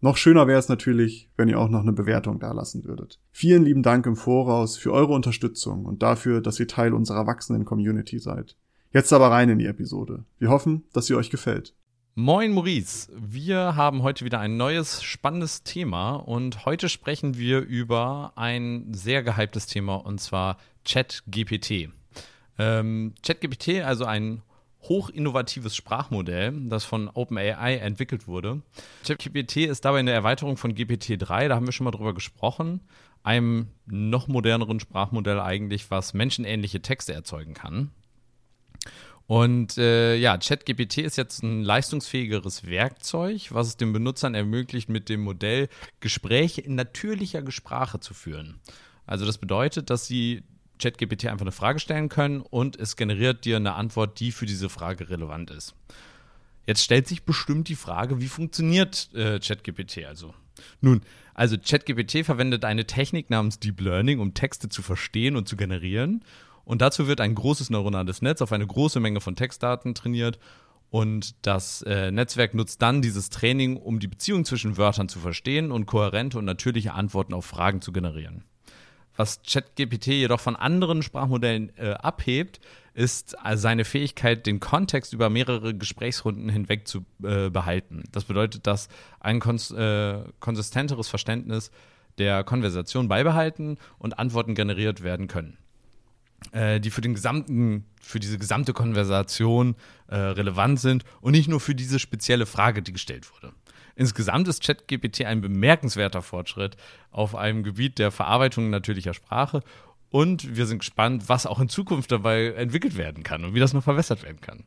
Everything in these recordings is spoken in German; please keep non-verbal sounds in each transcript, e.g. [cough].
Noch schöner wäre es natürlich, wenn ihr auch noch eine Bewertung dalassen würdet. Vielen lieben Dank im Voraus für eure Unterstützung und dafür, dass ihr Teil unserer wachsenden Community seid. Jetzt aber rein in die Episode. Wir hoffen, dass sie euch gefällt. Moin Maurice, wir haben heute wieder ein neues spannendes Thema und heute sprechen wir über ein sehr gehyptes Thema und zwar ChatGPT. Ähm, ChatGPT, also ein hochinnovatives Sprachmodell, das von OpenAI entwickelt wurde. ChatGPT ist dabei eine Erweiterung von GPT-3, da haben wir schon mal drüber gesprochen, einem noch moderneren Sprachmodell eigentlich, was menschenähnliche Texte erzeugen kann. Und äh, ja, ChatGPT ist jetzt ein leistungsfähigeres Werkzeug, was es den Benutzern ermöglicht, mit dem Modell Gespräche in natürlicher Sprache zu führen. Also das bedeutet, dass sie ChatGPT einfach eine Frage stellen können und es generiert dir eine Antwort, die für diese Frage relevant ist. Jetzt stellt sich bestimmt die Frage, wie funktioniert äh, ChatGPT also? Nun, also ChatGPT verwendet eine Technik namens Deep Learning, um Texte zu verstehen und zu generieren. Und dazu wird ein großes neuronales Netz auf eine große Menge von Textdaten trainiert. Und das äh, Netzwerk nutzt dann dieses Training, um die Beziehung zwischen Wörtern zu verstehen und kohärente und natürliche Antworten auf Fragen zu generieren. Was ChatGPT jedoch von anderen Sprachmodellen äh, abhebt, ist also seine Fähigkeit, den Kontext über mehrere Gesprächsrunden hinweg zu äh, behalten. Das bedeutet, dass ein kons äh, konsistenteres Verständnis der Konversation beibehalten und Antworten generiert werden können, äh, die für den gesamten, für diese gesamte Konversation äh, relevant sind und nicht nur für diese spezielle Frage, die gestellt wurde. Insgesamt ist ChatGPT ein bemerkenswerter Fortschritt auf einem Gebiet der Verarbeitung natürlicher Sprache und wir sind gespannt, was auch in Zukunft dabei entwickelt werden kann und wie das noch verbessert werden kann.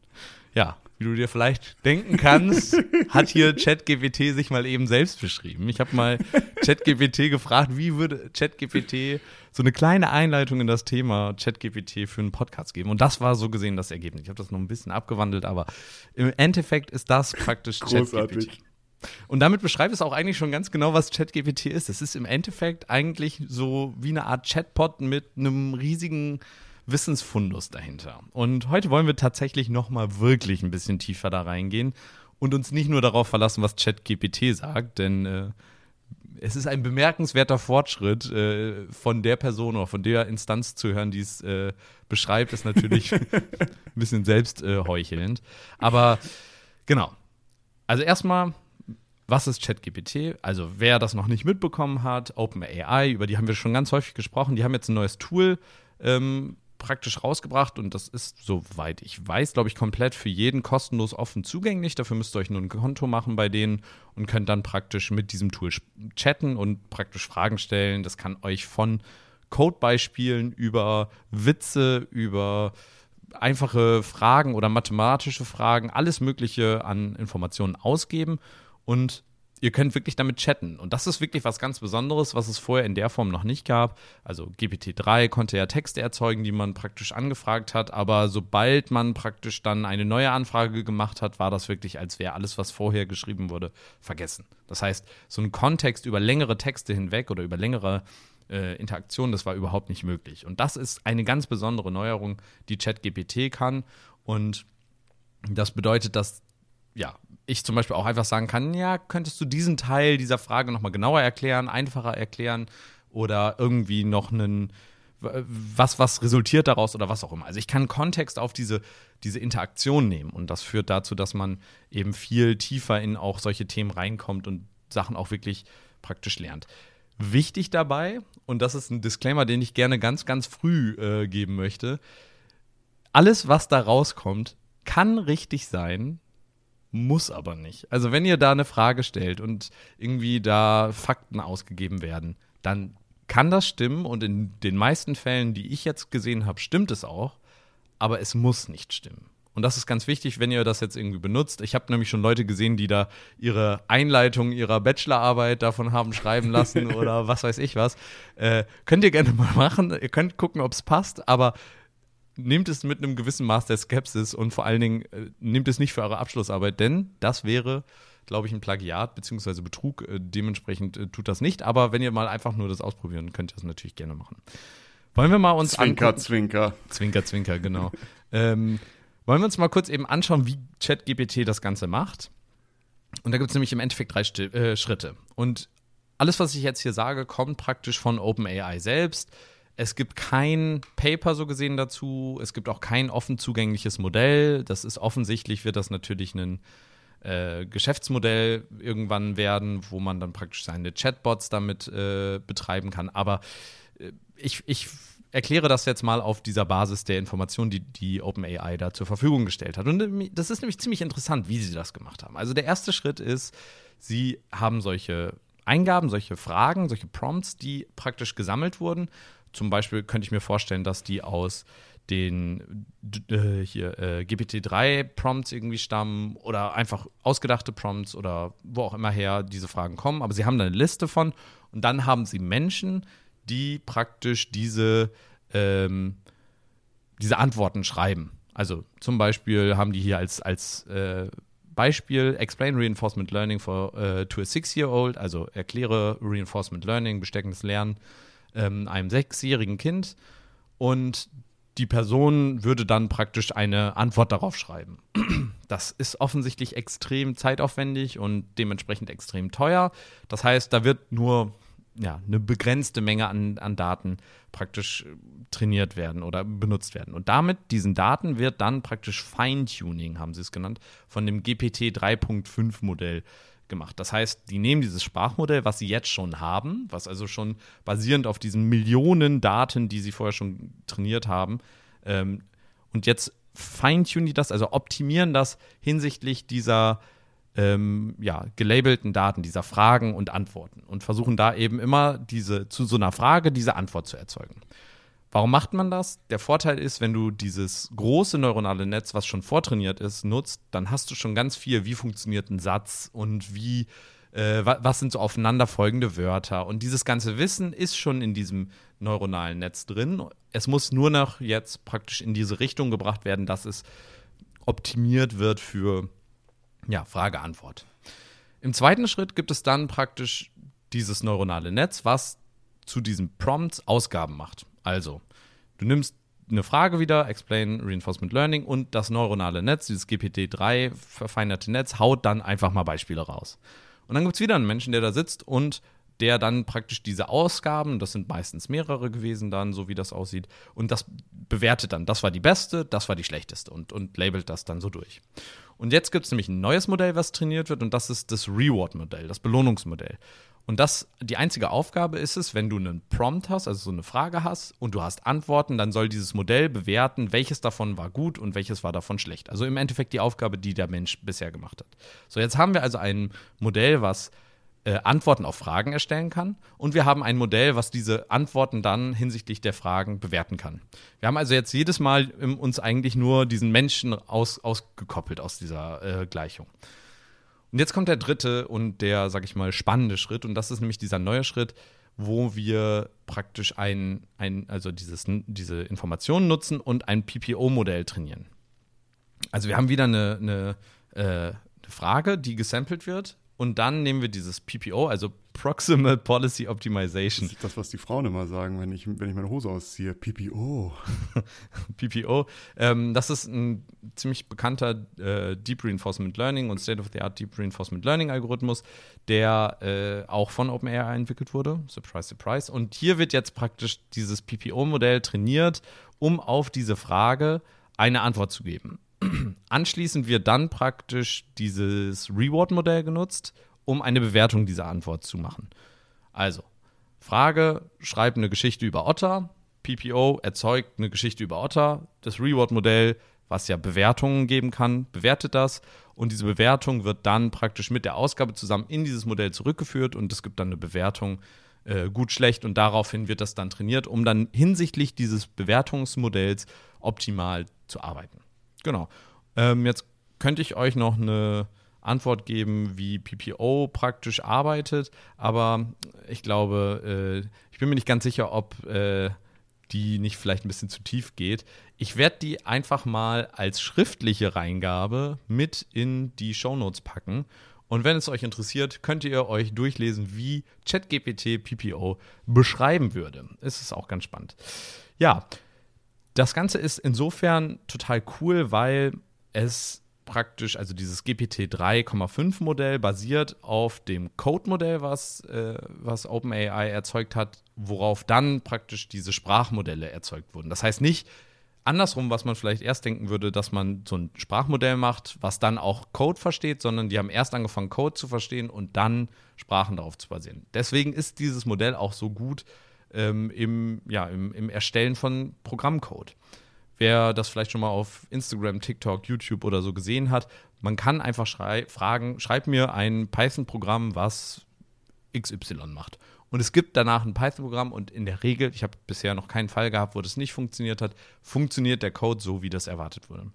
Ja, wie du dir vielleicht denken kannst, [laughs] hat hier ChatGPT sich mal eben selbst beschrieben. Ich habe mal ChatGPT gefragt, wie würde ChatGPT so eine kleine Einleitung in das Thema ChatGPT für einen Podcast geben. Und das war so gesehen das Ergebnis. Ich habe das noch ein bisschen abgewandelt, aber im Endeffekt ist das praktisch. ChatGPT. Und damit beschreibt es auch eigentlich schon ganz genau, was ChatGPT ist. Es ist im Endeffekt eigentlich so wie eine Art Chatbot mit einem riesigen Wissensfundus dahinter. Und heute wollen wir tatsächlich noch mal wirklich ein bisschen tiefer da reingehen und uns nicht nur darauf verlassen, was ChatGPT sagt, denn äh, es ist ein bemerkenswerter Fortschritt äh, von der Person oder von der Instanz zu hören, die es äh, beschreibt, ist natürlich [laughs] ein bisschen selbstheuchelnd. Aber genau. Also erstmal was ist ChatGPT? Also wer das noch nicht mitbekommen hat, OpenAI, über die haben wir schon ganz häufig gesprochen, die haben jetzt ein neues Tool ähm, praktisch rausgebracht und das ist, soweit ich weiß, glaube ich, komplett für jeden kostenlos offen zugänglich. Dafür müsst ihr euch nur ein Konto machen bei denen und könnt dann praktisch mit diesem Tool chatten und praktisch Fragen stellen. Das kann euch von Codebeispielen über Witze, über einfache Fragen oder mathematische Fragen, alles Mögliche an Informationen ausgeben und ihr könnt wirklich damit chatten. Und das ist wirklich was ganz Besonderes, was es vorher in der Form noch nicht gab. Also GPT-3 konnte ja Texte erzeugen, die man praktisch angefragt hat, aber sobald man praktisch dann eine neue Anfrage gemacht hat, war das wirklich, als wäre alles, was vorher geschrieben wurde, vergessen. Das heißt, so ein Kontext über längere Texte hinweg oder über längere äh, Interaktionen, das war überhaupt nicht möglich. Und das ist eine ganz besondere Neuerung, die ChatGPT kann. Und das bedeutet, dass ja, ich zum Beispiel auch einfach sagen kann, ja, könntest du diesen Teil dieser Frage nochmal genauer erklären, einfacher erklären oder irgendwie noch einen, was, was resultiert daraus oder was auch immer. Also ich kann Kontext auf diese, diese Interaktion nehmen und das führt dazu, dass man eben viel tiefer in auch solche Themen reinkommt und Sachen auch wirklich praktisch lernt. Wichtig dabei, und das ist ein Disclaimer, den ich gerne ganz, ganz früh äh, geben möchte, alles, was da rauskommt, kann richtig sein, muss aber nicht. Also wenn ihr da eine Frage stellt und irgendwie da Fakten ausgegeben werden, dann kann das stimmen und in den meisten Fällen, die ich jetzt gesehen habe, stimmt es auch, aber es muss nicht stimmen. Und das ist ganz wichtig, wenn ihr das jetzt irgendwie benutzt. Ich habe nämlich schon Leute gesehen, die da ihre Einleitung ihrer Bachelorarbeit davon haben schreiben lassen [laughs] oder was weiß ich was. Äh, könnt ihr gerne mal machen. Ihr könnt gucken, ob es passt, aber nehmt es mit einem gewissen Maß der Skepsis und vor allen Dingen äh, nehmt es nicht für eure Abschlussarbeit, denn das wäre glaube ich, ein Plagiat bzw. Betrug. Äh, dementsprechend äh, tut das nicht. Aber wenn ihr mal einfach nur das ausprobieren, könnt ihr das natürlich gerne machen. Wollen wir mal uns Zwinker, angucken? Zwinker. Zwinker, Zwinker, genau. [laughs] ähm, wollen wir uns mal kurz eben anschauen, wie ChatGPT das Ganze macht? Und da gibt es nämlich im Endeffekt drei Sti äh, Schritte. Und alles, was ich jetzt hier sage, kommt praktisch von OpenAI selbst. Es gibt kein Paper so gesehen dazu. Es gibt auch kein offen zugängliches Modell. Das ist offensichtlich, wird das natürlich ein äh, Geschäftsmodell irgendwann werden, wo man dann praktisch seine Chatbots damit äh, betreiben kann. Aber äh, ich, ich erkläre das jetzt mal auf dieser Basis der Informationen, die die OpenAI da zur Verfügung gestellt hat. Und äh, das ist nämlich ziemlich interessant, wie sie das gemacht haben. Also der erste Schritt ist, sie haben solche Eingaben, solche Fragen, solche Prompts, die praktisch gesammelt wurden. Zum Beispiel könnte ich mir vorstellen, dass die aus den äh, hier äh, GPT-3-Prompts irgendwie stammen oder einfach ausgedachte Prompts oder wo auch immer her diese Fragen kommen. Aber sie haben da eine Liste von und dann haben sie Menschen, die praktisch diese, ähm, diese Antworten schreiben. Also zum Beispiel haben die hier als, als äh, Beispiel Explain Reinforcement Learning for, uh, to a Six-Year-Old, also erkläre Reinforcement Learning, besteckendes Lernen ähm, einem sechsjährigen Kind. Und die Person würde dann praktisch eine Antwort darauf schreiben. [clears throat] Das ist offensichtlich extrem zeitaufwendig und dementsprechend extrem teuer. Das heißt, da wird nur ja, eine begrenzte Menge an, an Daten praktisch äh, trainiert werden oder benutzt werden. Und damit, diesen Daten, wird dann praktisch Feintuning, haben sie es genannt, von dem GPT 3.5 Modell gemacht. Das heißt, die nehmen dieses Sprachmodell, was sie jetzt schon haben, was also schon basierend auf diesen Millionen Daten, die sie vorher schon trainiert haben, ähm, und jetzt feintunen die das, also optimieren das hinsichtlich dieser ähm, ja, gelabelten Daten, dieser Fragen und Antworten und versuchen da eben immer diese zu so einer Frage diese Antwort zu erzeugen. Warum macht man das? Der Vorteil ist, wenn du dieses große neuronale Netz, was schon vortrainiert ist, nutzt, dann hast du schon ganz viel, wie funktioniert ein Satz und wie, äh, was sind so aufeinanderfolgende Wörter. Und dieses ganze Wissen ist schon in diesem neuronalen Netz drin. Es muss nur noch jetzt praktisch in diese Richtung gebracht werden, dass es optimiert wird für ja, Frage-Antwort. Im zweiten Schritt gibt es dann praktisch dieses neuronale Netz, was zu diesen Prompts Ausgaben macht. Also, du nimmst eine Frage wieder, Explain Reinforcement Learning und das neuronale Netz, dieses GPT-3 verfeinerte Netz, haut dann einfach mal Beispiele raus. Und dann gibt es wieder einen Menschen, der da sitzt und der dann praktisch diese Ausgaben, das sind meistens mehrere gewesen dann, so wie das aussieht, und das bewertet dann, das war die beste, das war die schlechteste und, und labelt das dann so durch. Und jetzt gibt es nämlich ein neues Modell, was trainiert wird, und das ist das Reward-Modell, das Belohnungsmodell. Und das, die einzige Aufgabe ist es, wenn du einen Prompt hast, also so eine Frage hast und du hast Antworten, dann soll dieses Modell bewerten, welches davon war gut und welches war davon schlecht. Also im Endeffekt die Aufgabe, die der Mensch bisher gemacht hat. So, jetzt haben wir also ein Modell, was äh, Antworten auf Fragen erstellen kann und wir haben ein Modell, was diese Antworten dann hinsichtlich der Fragen bewerten kann. Wir haben also jetzt jedes Mal uns eigentlich nur diesen Menschen aus, ausgekoppelt aus dieser äh, Gleichung. Und jetzt kommt der dritte und der, sag ich mal, spannende Schritt. Und das ist nämlich dieser neue Schritt, wo wir praktisch ein, ein also dieses, diese Informationen nutzen und ein PPO-Modell trainieren. Also wir haben wieder eine, eine, äh, eine Frage, die gesampelt wird und dann nehmen wir dieses PPO, also Proximal Policy Optimization. Das ist das, was die Frauen immer sagen, wenn ich, wenn ich meine Hose ausziehe. PPO. [laughs] PPO. Ähm, das ist ein ziemlich bekannter äh, Deep Reinforcement Learning und State-of-the-Art Deep Reinforcement Learning Algorithmus, der äh, auch von OpenAI entwickelt wurde. Surprise, surprise. Und hier wird jetzt praktisch dieses PPO-Modell trainiert, um auf diese Frage eine Antwort zu geben. [clears throat] Anschließend wird dann praktisch dieses Reward-Modell genutzt, um eine Bewertung dieser Antwort zu machen. Also, Frage, schreib eine Geschichte über Otter. PPO erzeugt eine Geschichte über Otter. Das Reward-Modell, was ja Bewertungen geben kann, bewertet das. Und diese Bewertung wird dann praktisch mit der Ausgabe zusammen in dieses Modell zurückgeführt und es gibt dann eine Bewertung äh, gut, schlecht und daraufhin wird das dann trainiert, um dann hinsichtlich dieses Bewertungsmodells optimal zu arbeiten. Genau. Ähm, jetzt könnte ich euch noch eine Antwort geben, wie PPO praktisch arbeitet, aber ich glaube, äh, ich bin mir nicht ganz sicher, ob äh, die nicht vielleicht ein bisschen zu tief geht. Ich werde die einfach mal als schriftliche Reingabe mit in die Shownotes packen. Und wenn es euch interessiert, könnt ihr euch durchlesen, wie ChatGPT PPO beschreiben würde. Es ist auch ganz spannend. Ja, das Ganze ist insofern total cool, weil es praktisch, also dieses GPT 3,5 Modell basiert auf dem Code-Modell, was, äh, was OpenAI erzeugt hat, worauf dann praktisch diese Sprachmodelle erzeugt wurden. Das heißt nicht andersrum, was man vielleicht erst denken würde, dass man so ein Sprachmodell macht, was dann auch Code versteht, sondern die haben erst angefangen, Code zu verstehen und dann Sprachen darauf zu basieren. Deswegen ist dieses Modell auch so gut ähm, im, ja, im, im Erstellen von Programmcode wer das vielleicht schon mal auf Instagram, TikTok, YouTube oder so gesehen hat, man kann einfach schrei fragen, schreib mir ein Python-Programm, was XY macht. Und es gibt danach ein Python-Programm und in der Regel, ich habe bisher noch keinen Fall gehabt, wo das nicht funktioniert hat, funktioniert der Code so, wie das erwartet wurde.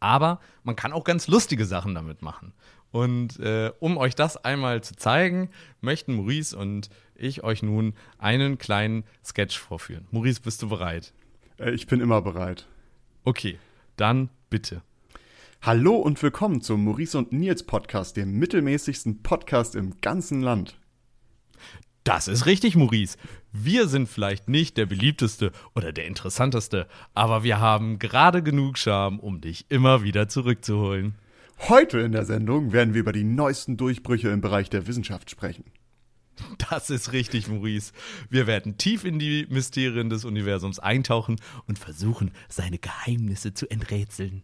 Aber man kann auch ganz lustige Sachen damit machen. Und äh, um euch das einmal zu zeigen, möchten Maurice und ich euch nun einen kleinen Sketch vorführen. Maurice, bist du bereit? Äh, ich bin immer bereit. Okay, dann bitte. Hallo und willkommen zum Maurice und Nils Podcast, dem mittelmäßigsten Podcast im ganzen Land. Das ist richtig, Maurice. Wir sind vielleicht nicht der beliebteste oder der interessanteste, aber wir haben gerade genug Charme, um dich immer wieder zurückzuholen. Heute in der Sendung werden wir über die neuesten Durchbrüche im Bereich der Wissenschaft sprechen. Das ist richtig, Maurice. Wir werden tief in die Mysterien des Universums eintauchen und versuchen, seine Geheimnisse zu enträtseln.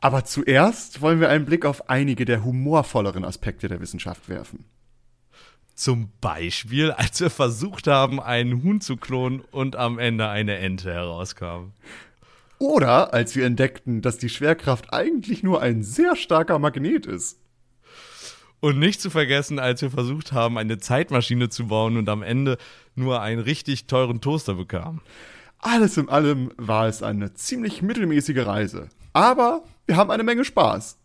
Aber zuerst wollen wir einen Blick auf einige der humorvolleren Aspekte der Wissenschaft werfen. Zum Beispiel, als wir versucht haben, einen Huhn zu klonen und am Ende eine Ente herauskam. Oder als wir entdeckten, dass die Schwerkraft eigentlich nur ein sehr starker Magnet ist. Und nicht zu vergessen, als wir versucht haben, eine Zeitmaschine zu bauen und am Ende nur einen richtig teuren Toaster bekamen. Alles in allem war es eine ziemlich mittelmäßige Reise. Aber wir haben eine Menge Spaß.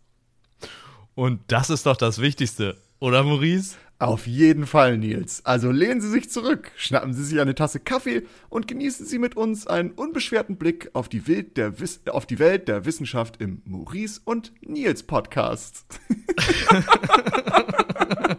Und das ist doch das Wichtigste, oder Maurice? Auf jeden Fall, Nils. Also lehnen Sie sich zurück, schnappen Sie sich eine Tasse Kaffee und genießen Sie mit uns einen unbeschwerten Blick auf die, Welt der, auf die Welt der Wissenschaft im Maurice und Nils Podcast. [laughs]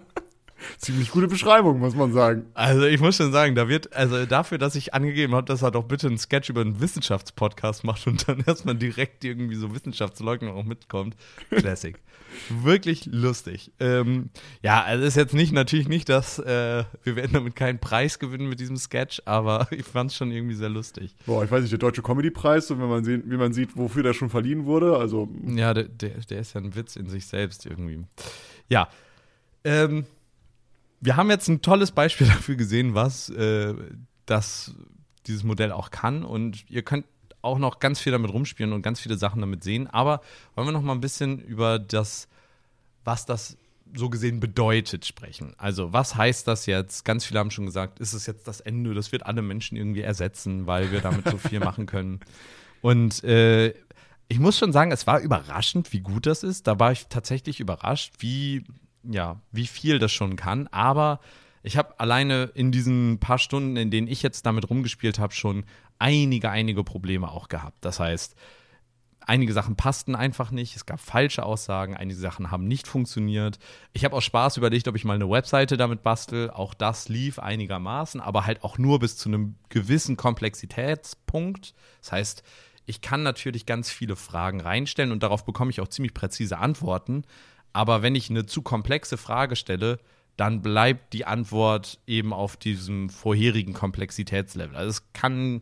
Ziemlich gute Beschreibung, muss man sagen. Also ich muss schon sagen, da wird, also dafür, dass ich angegeben habe, dass er doch bitte einen Sketch über einen Wissenschaftspodcast macht und dann [laughs] erstmal direkt irgendwie so Wissenschaftsleugner auch mitkommt. Classic. [laughs] Wirklich lustig. Ähm, ja, also ist jetzt nicht, natürlich nicht, dass äh, wir werden damit keinen Preis gewinnen mit diesem Sketch, aber [laughs] ich fand es schon irgendwie sehr lustig. Boah, ich weiß nicht, der Deutsche Comedy-Preis, wenn man sehen, wie man sieht, wofür der schon verliehen wurde, also. Ja, der, der, der ist ja ein Witz in sich selbst irgendwie. Ja. Ähm, wir haben jetzt ein tolles Beispiel [laughs] dafür gesehen, was äh, das, dieses Modell auch kann. Und ihr könnt auch noch ganz viel damit rumspielen und ganz viele Sachen damit sehen. Aber wollen wir noch mal ein bisschen über das, was das so gesehen bedeutet, sprechen. Also, was heißt das jetzt? Ganz viele haben schon gesagt, ist es jetzt das Ende? Das wird alle Menschen irgendwie ersetzen, weil wir damit so viel machen können. [laughs] Und äh, ich muss schon sagen, es war überraschend, wie gut das ist. Da war ich tatsächlich überrascht, wie ja, wie viel das schon kann. Aber ich habe alleine in diesen paar Stunden, in denen ich jetzt damit rumgespielt habe, schon einige, einige Probleme auch gehabt. Das heißt, einige Sachen passten einfach nicht, es gab falsche Aussagen, einige Sachen haben nicht funktioniert. Ich habe auch Spaß überlegt, ob ich mal eine Webseite damit bastel. Auch das lief einigermaßen, aber halt auch nur bis zu einem gewissen Komplexitätspunkt. Das heißt, ich kann natürlich ganz viele Fragen reinstellen und darauf bekomme ich auch ziemlich präzise Antworten. Aber wenn ich eine zu komplexe Frage stelle, dann bleibt die Antwort eben auf diesem vorherigen Komplexitätslevel. Also es kann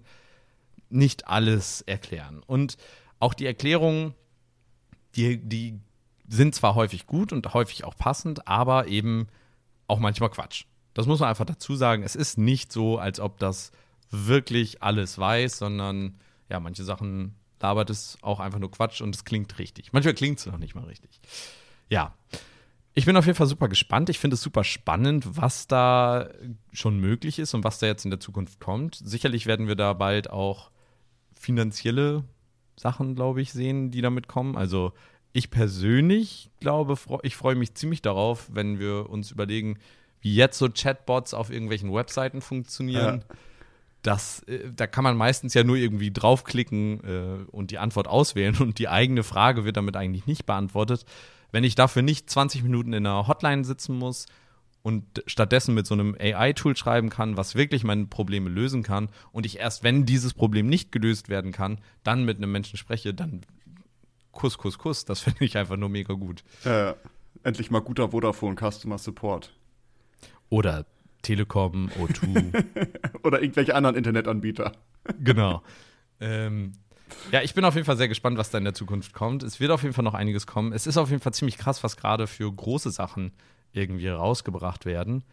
nicht alles erklären. Und auch die Erklärungen, die, die sind zwar häufig gut und häufig auch passend, aber eben auch manchmal Quatsch. Das muss man einfach dazu sagen. Es ist nicht so, als ob das wirklich alles weiß, sondern ja, manche Sachen labert es auch einfach nur Quatsch und es klingt richtig. Manchmal klingt es noch nicht mal richtig ja. Ich bin auf jeden Fall super gespannt. Ich finde es super spannend, was da schon möglich ist und was da jetzt in der Zukunft kommt. Sicherlich werden wir da bald auch finanzielle Sachen, glaube ich, sehen, die damit kommen. Also ich persönlich glaube, ich freue mich ziemlich darauf, wenn wir uns überlegen, wie jetzt so Chatbots auf irgendwelchen Webseiten funktionieren. Ja. Das, äh, da kann man meistens ja nur irgendwie draufklicken äh, und die Antwort auswählen und die eigene Frage wird damit eigentlich nicht beantwortet. Wenn ich dafür nicht 20 Minuten in einer Hotline sitzen muss, und stattdessen mit so einem AI-Tool schreiben kann, was wirklich meine Probleme lösen kann und ich erst, wenn dieses Problem nicht gelöst werden kann, dann mit einem Menschen spreche, dann Kuss, Kuss, Kuss. Das [laughs] finde ich einfach nur mega gut. Äh, endlich mal guter Vodafone Customer Support. Oder Telekom, O2. [laughs] Oder irgendwelche anderen Internetanbieter. genau. Ähm, ja, ich bin auf jeden Fall sehr gespannt, was da in der Zukunft kommt. Es wird auf jeden Fall noch einiges kommen. Es ist auf jeden Fall ziemlich krass, was gerade für große Sachen irgendwie rausgebracht werden.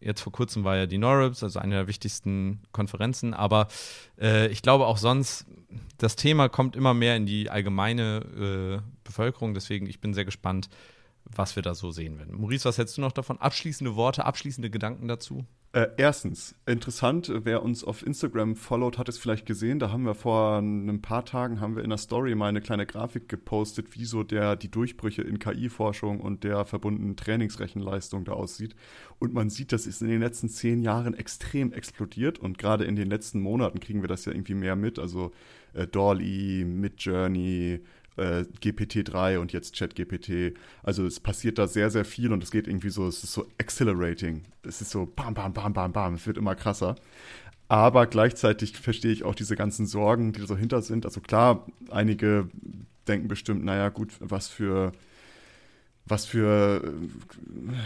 Jetzt vor kurzem war ja die NORIPS, also eine der wichtigsten Konferenzen, aber äh, ich glaube auch sonst, das Thema kommt immer mehr in die allgemeine äh, Bevölkerung, deswegen ich bin sehr gespannt, was wir da so sehen werden. Maurice, was hältst du noch davon? Abschließende Worte, abschließende Gedanken dazu? Äh, erstens, interessant, wer uns auf Instagram followt, hat es vielleicht gesehen. Da haben wir vor ein paar Tagen haben wir in der Story mal eine kleine Grafik gepostet, wie so der, die Durchbrüche in KI-Forschung und der verbundenen Trainingsrechenleistung da aussieht. Und man sieht, das ist in den letzten zehn Jahren extrem explodiert und gerade in den letzten Monaten kriegen wir das ja irgendwie mehr mit. Also äh, Dolly, Midjourney, äh, GPT-3 und jetzt ChatGPT. Also es passiert da sehr, sehr viel und es geht irgendwie so, es ist so accelerating. Es ist so bam, bam, bam, bam, bam. Es wird immer krasser. Aber gleichzeitig verstehe ich auch diese ganzen Sorgen, die da so hinter sind. Also klar, einige denken bestimmt, naja, gut, was für was für,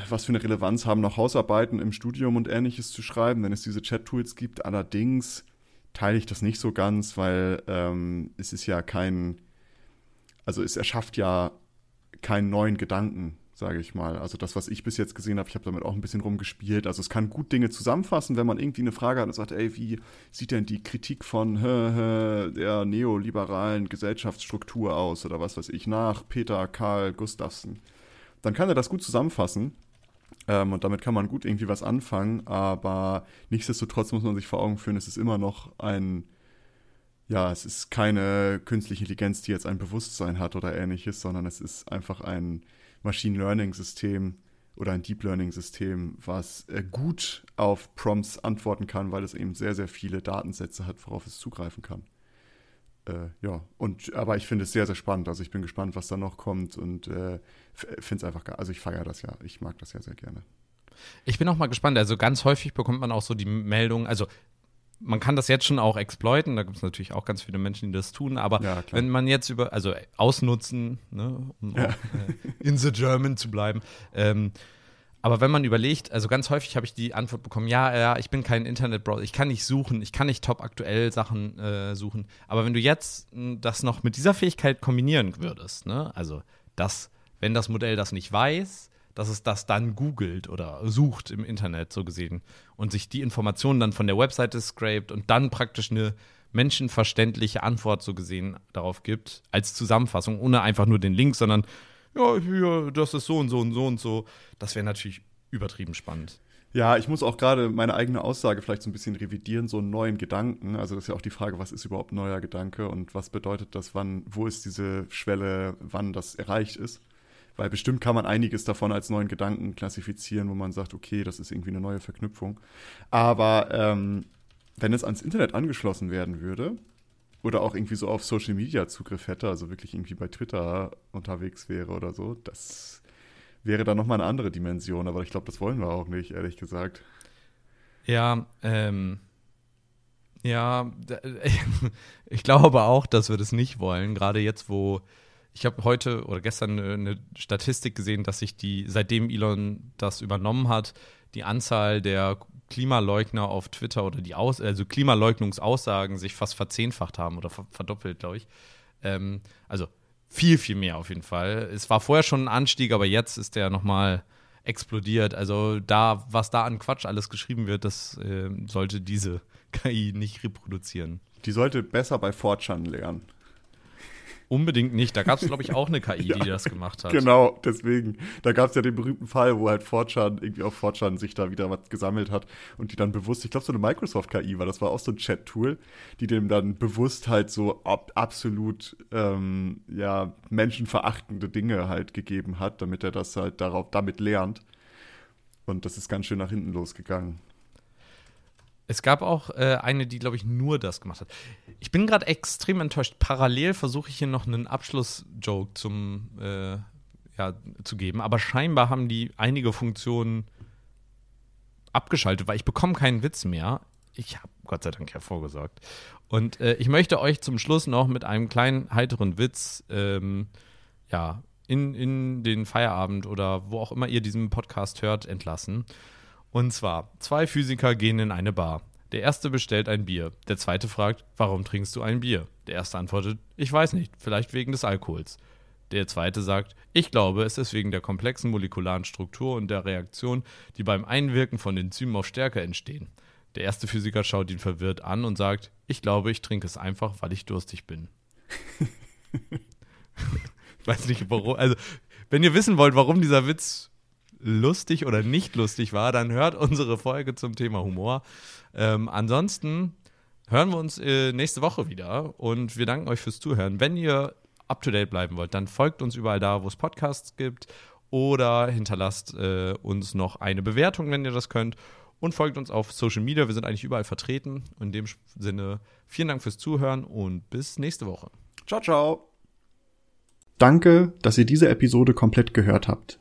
was für eine Relevanz haben noch Hausarbeiten im Studium und ähnliches zu schreiben, wenn es diese Chat-Tools gibt. Allerdings teile ich das nicht so ganz, weil ähm, es ist ja kein, also es erschafft ja keinen neuen Gedanken, sage ich mal. Also das, was ich bis jetzt gesehen habe, ich habe damit auch ein bisschen rumgespielt. Also es kann gut Dinge zusammenfassen, wenn man irgendwie eine Frage hat und sagt, ey, wie sieht denn die Kritik von hä, hä, der neoliberalen Gesellschaftsstruktur aus oder was weiß ich nach Peter Karl Gustafsson. Dann kann er das gut zusammenfassen. Ähm, und damit kann man gut irgendwie was anfangen, aber nichtsdestotrotz muss man sich vor Augen führen, es ist immer noch ein ja, es ist keine künstliche Intelligenz, die jetzt ein Bewusstsein hat oder ähnliches, sondern es ist einfach ein Machine Learning System oder ein Deep Learning System, was äh, gut auf Prompts antworten kann, weil es eben sehr, sehr viele Datensätze hat, worauf es zugreifen kann. Äh, ja, und aber ich finde es sehr, sehr spannend. Also ich bin gespannt, was da noch kommt und äh, finde es einfach, also ich feiere das ja, ich mag das ja sehr gerne. Ich bin auch mal gespannt. Also ganz häufig bekommt man auch so die Meldung, also man kann das jetzt schon auch exploiten, da gibt es natürlich auch ganz viele Menschen, die das tun, aber ja, wenn man jetzt über, also ausnutzen, ne, um ja. auch, äh, in the German zu bleiben, ähm, aber wenn man überlegt, also ganz häufig habe ich die Antwort bekommen, ja, ja, ich bin kein Internetbrowser, ich kann nicht suchen, ich kann nicht top aktuell Sachen äh, suchen. Aber wenn du jetzt hm, das noch mit dieser Fähigkeit kombinieren würdest, ne, also das, wenn das Modell das nicht weiß, dass es das dann googelt oder sucht im Internet, so gesehen, und sich die Informationen dann von der Webseite scrapt und dann praktisch eine menschenverständliche Antwort so gesehen darauf gibt, als Zusammenfassung, ohne einfach nur den Link, sondern ja, hier, das ist so und so und so und so. Das wäre natürlich übertrieben spannend. Ja, ich muss auch gerade meine eigene Aussage vielleicht so ein bisschen revidieren, so einen neuen Gedanken. Also das ist ja auch die Frage, was ist überhaupt neuer Gedanke und was bedeutet das, wann, wo ist diese Schwelle, wann das erreicht ist. Weil bestimmt kann man einiges davon als neuen Gedanken klassifizieren, wo man sagt, okay, das ist irgendwie eine neue Verknüpfung. Aber ähm, wenn es ans Internet angeschlossen werden würde oder auch irgendwie so auf Social Media Zugriff hätte, also wirklich irgendwie bei Twitter unterwegs wäre oder so, das wäre dann nochmal eine andere Dimension. Aber ich glaube, das wollen wir auch nicht, ehrlich gesagt. Ja, ähm, ja, [laughs] ich glaube auch, dass wir das nicht wollen, gerade jetzt, wo ich habe heute oder gestern eine, eine, Statistik gesehen, dass sich die, seitdem Elon das übernommen hat, die Anzahl der Klimaleugner auf Twitter oder die Aus also Klimaleugnungsaussagen sich fast verzehnfacht haben oder verdoppelt, glaube ich. Ähm, also viel, viel mehr auf jeden Fall. Es war vorher schon ein Anstieg, aber jetzt ist der nochmal explodiert. Also da, was da an Quatsch alles geschrieben wird, das äh, sollte diese KI nicht reproduzieren. Die sollte besser bei Fortran lernen. Unbedingt nicht. Da gab es, glaube ich, auch eine KI, [laughs] ja, die das gemacht hat. Genau, deswegen. Da gab es ja den berühmten Fall, wo halt Fortran irgendwie auf Fortran sich da wieder was gesammelt hat und die dann bewusst, ich glaube, so eine Microsoft-KI war, das war auch so ein Chat-Tool, die dem dann bewusst halt so ab, absolut ähm, ja, menschenverachtende Dinge halt gegeben hat, damit er das halt darauf damit lernt. Und das ist ganz schön nach hinten losgegangen. Es gab auch äh, eine, die, glaube ich, nur das gemacht hat. Ich bin gerade extrem enttäuscht. Parallel versuche ich hier noch einen Abschluss-Joke zum äh, ja, zu geben, aber scheinbar haben die einige Funktionen abgeschaltet, weil ich bekomme keinen Witz mehr. Ich habe Gott sei Dank hervorgesorgt. Und äh, ich möchte euch zum Schluss noch mit einem kleinen heiteren Witz ähm, ja, in, in den Feierabend oder wo auch immer ihr diesen Podcast hört, entlassen. Und zwar, zwei Physiker gehen in eine Bar. Der erste bestellt ein Bier. Der zweite fragt, warum trinkst du ein Bier? Der erste antwortet, ich weiß nicht, vielleicht wegen des Alkohols. Der zweite sagt, ich glaube, es ist wegen der komplexen molekularen Struktur und der Reaktion, die beim Einwirken von Enzymen auf Stärke entstehen. Der erste Physiker schaut ihn verwirrt an und sagt, ich glaube, ich trinke es einfach, weil ich durstig bin. [laughs] ich weiß nicht, warum. Also, wenn ihr wissen wollt, warum dieser Witz lustig oder nicht lustig war, dann hört unsere Folge zum Thema Humor. Ähm, ansonsten hören wir uns äh, nächste Woche wieder und wir danken euch fürs Zuhören. Wenn ihr up to date bleiben wollt, dann folgt uns überall da, wo es Podcasts gibt oder hinterlasst äh, uns noch eine Bewertung, wenn ihr das könnt. Und folgt uns auf Social Media. Wir sind eigentlich überall vertreten. In dem Sinne, vielen Dank fürs Zuhören und bis nächste Woche. Ciao, ciao. Danke, dass ihr diese Episode komplett gehört habt.